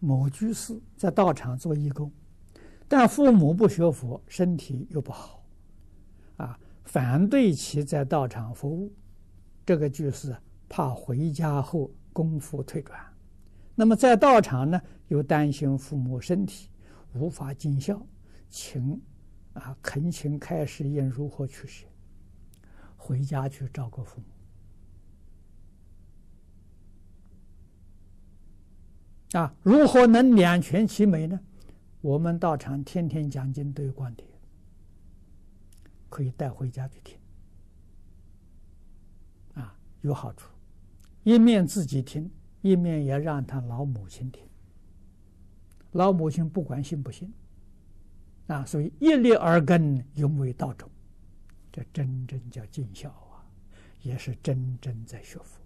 某居士在道场做义工，但父母不学佛，身体又不好，啊，反对其在道场服务。这个居士怕回家后功夫退转，那么在道场呢，又担心父母身体无法尽孝，请啊恳请开示应如何取舍，回家去照顾父母。啊，如何能两全其美呢？我们道场天天讲经都有光碟，可以带回家去听。啊，有好处，一面自己听，一面也让他老母亲听。老母亲不管信不信，啊，所以一粒耳根永为道种，这真正叫尽孝啊，也是真正在学佛。